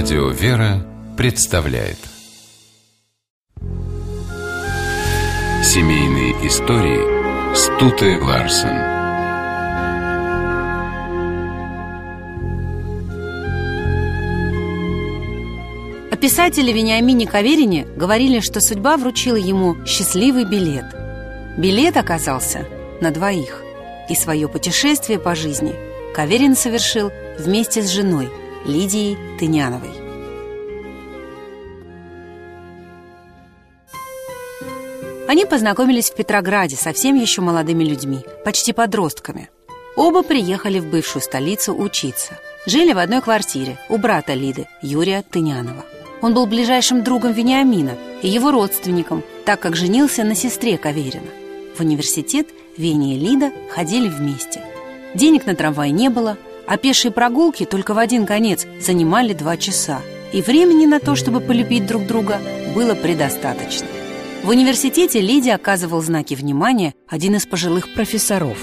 Радио «Вера» представляет Семейные истории Стуты Ларсен О писателе Вениамине Каверине говорили, что судьба вручила ему счастливый билет. Билет оказался на двоих. И свое путешествие по жизни Каверин совершил вместе с женой Лидией Тыняновой. Они познакомились в Петрограде совсем еще молодыми людьми, почти подростками. Оба приехали в бывшую столицу учиться. Жили в одной квартире у брата Лиды, Юрия Тынянова. Он был ближайшим другом Вениамина и его родственником, так как женился на сестре Каверина. В университет Веня и Лида ходили вместе. Денег на трамвай не было, а пешие прогулки только в один конец занимали два часа. И времени на то, чтобы полюбить друг друга, было предостаточно. В университете Лиде оказывал знаки внимания один из пожилых профессоров.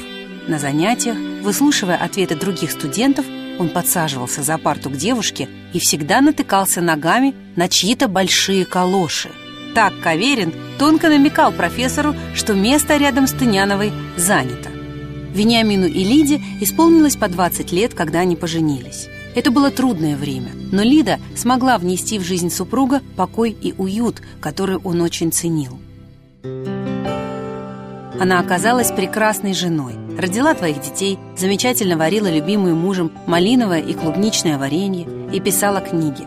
На занятиях, выслушивая ответы других студентов, он подсаживался за парту к девушке и всегда натыкался ногами на чьи-то большие калоши. Так Каверин тонко намекал профессору, что место рядом с Тыняновой занято. Вениамину и Лиде исполнилось по 20 лет, когда они поженились. Это было трудное время, но Лида смогла внести в жизнь супруга покой и уют, который он очень ценил. Она оказалась прекрасной женой, родила твоих детей, замечательно варила любимую мужем малиновое и клубничное варенье и писала книги.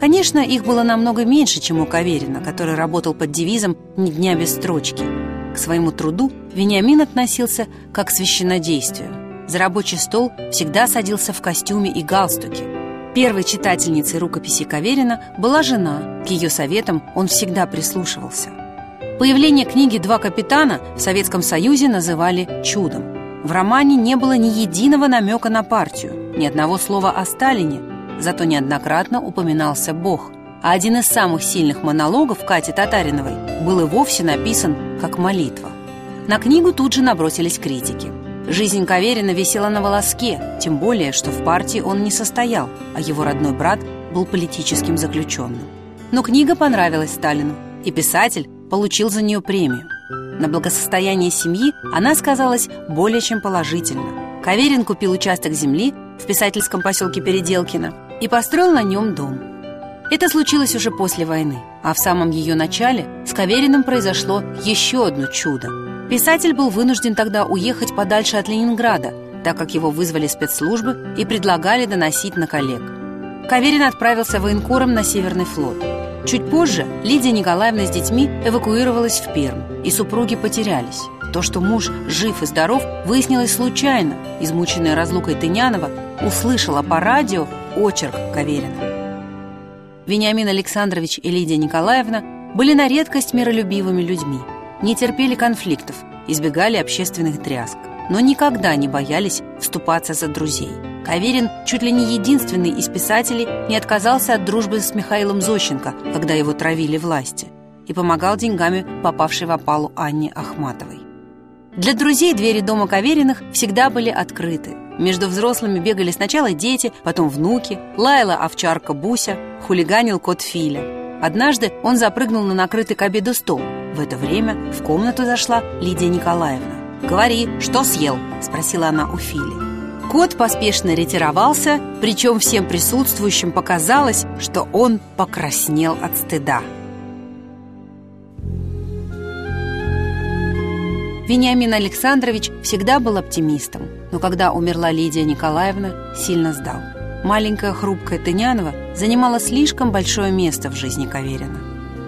Конечно, их было намного меньше, чем у Каверина, который работал под девизом «Ни дня без строчки». К своему труду Вениамин относился как к священнодействию. За рабочий стол всегда садился в костюме и галстуке. Первой читательницей рукописи Каверина была жена. К ее советам он всегда прислушивался. Появление книги «Два капитана» в Советском Союзе называли «чудом». В романе не было ни единого намека на партию, ни одного слова о Сталине, зато неоднократно упоминался Бог. А один из самых сильных монологов Кати Татариновой был и вовсе написан как молитва. На книгу тут же набросились критики. Жизнь Каверина висела на волоске, тем более, что в партии он не состоял, а его родной брат был политическим заключенным. Но книга понравилась Сталину, и писатель получил за нее премию. На благосостояние семьи она сказалась более чем положительно. Каверин купил участок земли в писательском поселке Переделкино и построил на нем дом. Это случилось уже после войны, а в самом ее начале с Кавериным произошло еще одно чудо. Писатель был вынужден тогда уехать подальше от Ленинграда, так как его вызвали спецслужбы и предлагали доносить на коллег. Каверин отправился военкором на Северный флот. Чуть позже Лидия Николаевна с детьми эвакуировалась в Пермь, и супруги потерялись. То, что муж жив и здоров, выяснилось случайно. Измученная разлукой Тынянова услышала по радио очерк Каверина. Вениамин Александрович и Лидия Николаевна были на редкость миролюбивыми людьми, не терпели конфликтов, избегали общественных тряск, но никогда не боялись вступаться за друзей. Каверин, чуть ли не единственный из писателей, не отказался от дружбы с Михаилом Зощенко, когда его травили власти, и помогал деньгами попавшей в опалу Анне Ахматовой. Для друзей двери дома Кавериных всегда были открыты. Между взрослыми бегали сначала дети, потом внуки, лаяла овчарка Буся, хулиганил кот Филя. Однажды он запрыгнул на накрытый к обеду стол. В это время в комнату зашла Лидия Николаевна. «Говори, что съел?» – спросила она у Фили. Кот поспешно ретировался, причем всем присутствующим показалось, что он покраснел от стыда. Вениамин Александрович всегда был оптимистом, но когда умерла Лидия Николаевна, сильно сдал. Маленькая хрупкая Тынянова занимала слишком большое место в жизни Каверина.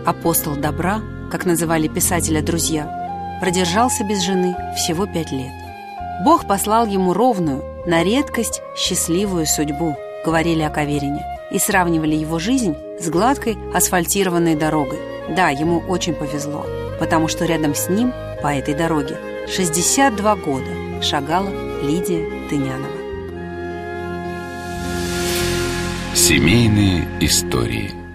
Апостол добра, как называли писателя друзья, продержался без жены всего пять лет. Бог послал ему ровную, на редкость счастливую судьбу, говорили о Каверине, и сравнивали его жизнь с гладкой асфальтированной дорогой. Да, ему очень повезло, потому что рядом с ним по этой дороге. 62 года. Шагала Лидия Тынянова. Семейные истории –